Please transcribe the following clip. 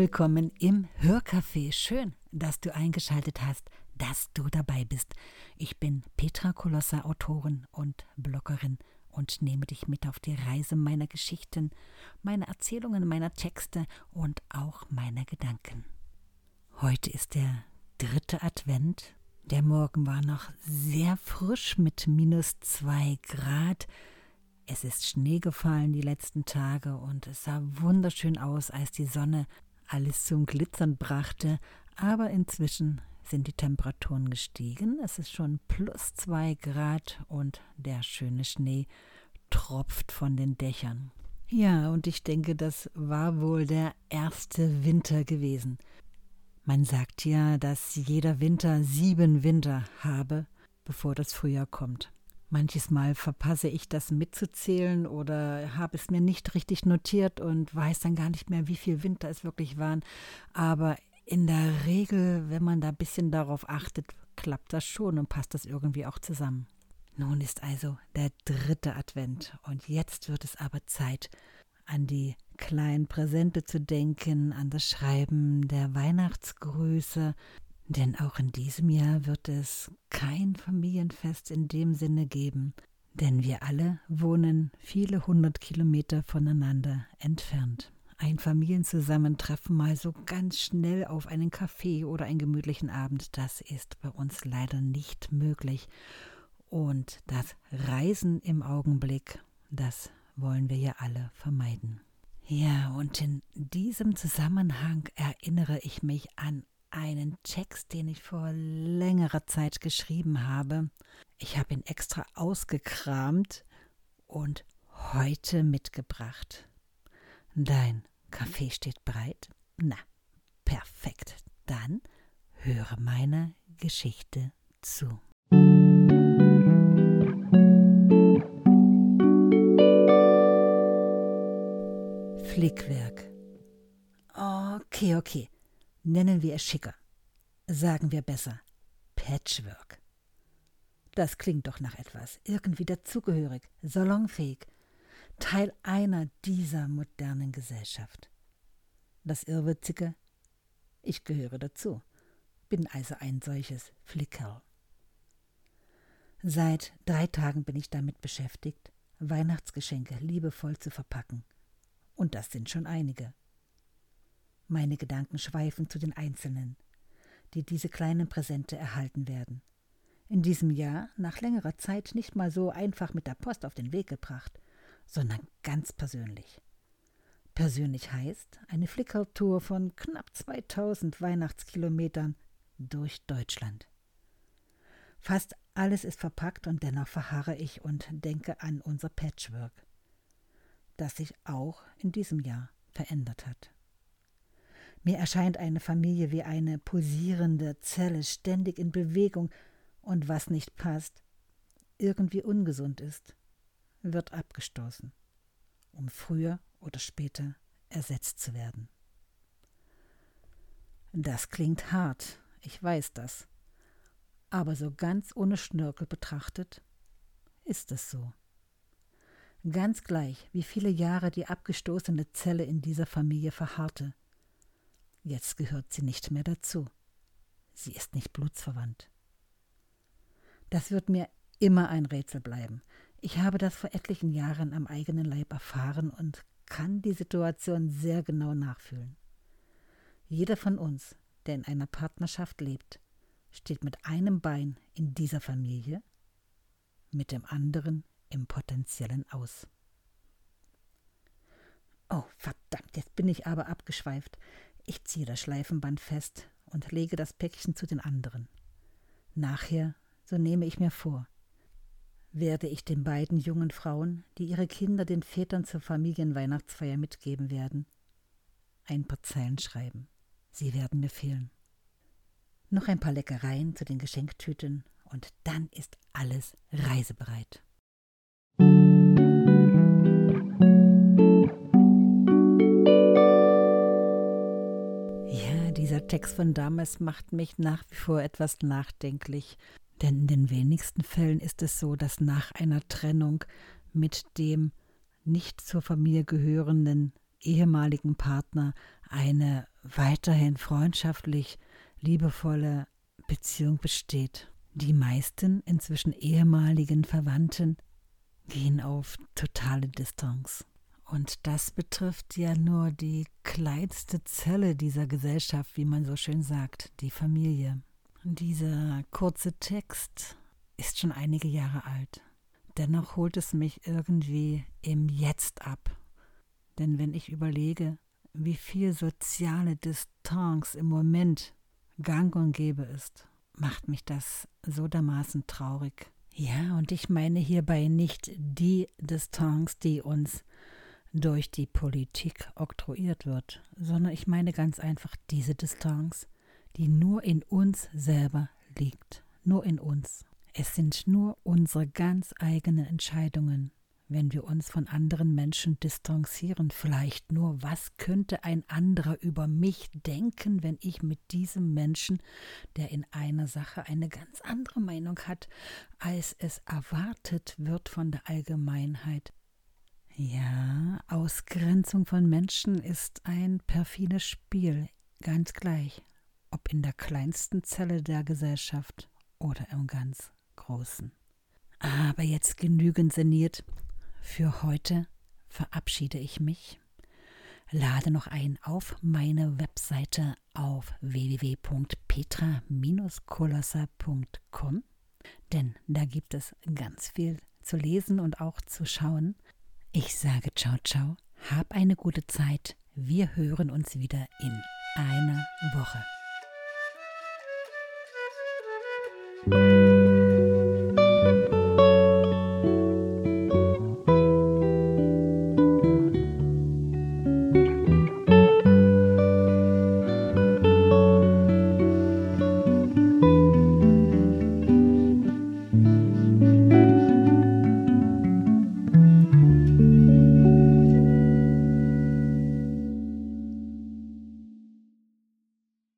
willkommen im Hörcafé. Schön, dass du eingeschaltet hast, dass du dabei bist. Ich bin Petra Kolossa, Autorin und Bloggerin und nehme dich mit auf die Reise meiner Geschichten, meiner Erzählungen, meiner Texte und auch meiner Gedanken. Heute ist der dritte Advent. Der Morgen war noch sehr frisch mit minus zwei Grad. Es ist Schnee gefallen die letzten Tage und es sah wunderschön aus, als die Sonne alles zum Glitzern brachte, aber inzwischen sind die Temperaturen gestiegen. Es ist schon plus zwei Grad und der schöne Schnee tropft von den Dächern. Ja, und ich denke, das war wohl der erste Winter gewesen. Man sagt ja, dass jeder Winter sieben Winter habe, bevor das Frühjahr kommt. Manches Mal verpasse ich das mitzuzählen oder habe es mir nicht richtig notiert und weiß dann gar nicht mehr, wie viel Winter es wirklich waren. Aber in der Regel, wenn man da ein bisschen darauf achtet, klappt das schon und passt das irgendwie auch zusammen. Nun ist also der dritte Advent und jetzt wird es aber Zeit, an die kleinen Präsente zu denken, an das Schreiben der Weihnachtsgrüße, denn auch in diesem Jahr wird es kein Familienfest in dem Sinne geben, denn wir alle wohnen viele hundert Kilometer voneinander entfernt. Ein Familienzusammentreffen mal so ganz schnell auf einen Kaffee oder einen gemütlichen Abend, das ist bei uns leider nicht möglich. Und das Reisen im Augenblick, das wollen wir ja alle vermeiden. Ja, und in diesem Zusammenhang erinnere ich mich an einen Text, den ich vor längerer Zeit geschrieben habe. Ich habe ihn extra ausgekramt und heute mitgebracht. Dein Kaffee steht bereit? Na, perfekt. Dann höre meine Geschichte zu. Flickwerk. Okay, okay. Nennen wir es schicker. Sagen wir besser Patchwork. Das klingt doch nach etwas, irgendwie dazugehörig, salonfähig, Teil einer dieser modernen Gesellschaft. Das Irrwitzige, ich gehöre dazu, bin also ein solches Flickerl. Seit drei Tagen bin ich damit beschäftigt, Weihnachtsgeschenke liebevoll zu verpacken. Und das sind schon einige. Meine Gedanken schweifen zu den Einzelnen, die diese kleinen Präsente erhalten werden. In diesem Jahr, nach längerer Zeit, nicht mal so einfach mit der Post auf den Weg gebracht, sondern ganz persönlich. Persönlich heißt eine Flickertour von knapp 2000 Weihnachtskilometern durch Deutschland. Fast alles ist verpackt und dennoch verharre ich und denke an unser Patchwork, das sich auch in diesem Jahr verändert hat. Mir erscheint eine Familie wie eine pulsierende Zelle, ständig in Bewegung, und was nicht passt, irgendwie ungesund ist, wird abgestoßen, um früher oder später ersetzt zu werden. Das klingt hart, ich weiß das, aber so ganz ohne Schnörkel betrachtet, ist es so. Ganz gleich, wie viele Jahre die abgestoßene Zelle in dieser Familie verharrte, Jetzt gehört sie nicht mehr dazu. Sie ist nicht blutsverwandt. Das wird mir immer ein Rätsel bleiben. Ich habe das vor etlichen Jahren am eigenen Leib erfahren und kann die Situation sehr genau nachfühlen. Jeder von uns, der in einer Partnerschaft lebt, steht mit einem Bein in dieser Familie, mit dem anderen im potenziellen Aus. Oh, verdammt, jetzt bin ich aber abgeschweift. Ich ziehe das Schleifenband fest und lege das Päckchen zu den anderen. Nachher, so nehme ich mir vor, werde ich den beiden jungen Frauen, die ihre Kinder den Vätern zur Familienweihnachtsfeier mitgeben werden, ein paar Zeilen schreiben. Sie werden mir fehlen. Noch ein paar Leckereien zu den Geschenktüten und dann ist alles reisebereit. Text von damals macht mich nach wie vor etwas nachdenklich, denn in den wenigsten Fällen ist es so, dass nach einer Trennung mit dem nicht zur Familie gehörenden ehemaligen Partner eine weiterhin freundschaftlich liebevolle Beziehung besteht. Die meisten inzwischen ehemaligen Verwandten gehen auf totale Distanz. Und das betrifft ja nur die kleinste Zelle dieser Gesellschaft, wie man so schön sagt, die Familie. Dieser kurze Text ist schon einige Jahre alt. Dennoch holt es mich irgendwie im Jetzt ab. Denn wenn ich überlege, wie viel soziale Distanz im Moment gang und gäbe ist, macht mich das so dermaßen traurig. Ja, und ich meine hierbei nicht die Distanz, die uns durch die Politik oktroyiert wird, sondern ich meine ganz einfach diese Distanz, die nur in uns selber liegt, nur in uns. Es sind nur unsere ganz eigenen Entscheidungen, wenn wir uns von anderen Menschen distanzieren, vielleicht nur, was könnte ein anderer über mich denken, wenn ich mit diesem Menschen, der in einer Sache eine ganz andere Meinung hat, als es erwartet wird von der Allgemeinheit. Ja, Ausgrenzung von Menschen ist ein perfides Spiel, ganz gleich, ob in der kleinsten Zelle der Gesellschaft oder im ganz großen. Aber jetzt genügend sinniert. Für heute verabschiede ich mich. Lade noch ein auf meine Webseite auf www.petra-kolosser.com, denn da gibt es ganz viel zu lesen und auch zu schauen. Ich sage ciao, ciao, hab eine gute Zeit. Wir hören uns wieder in einer Woche.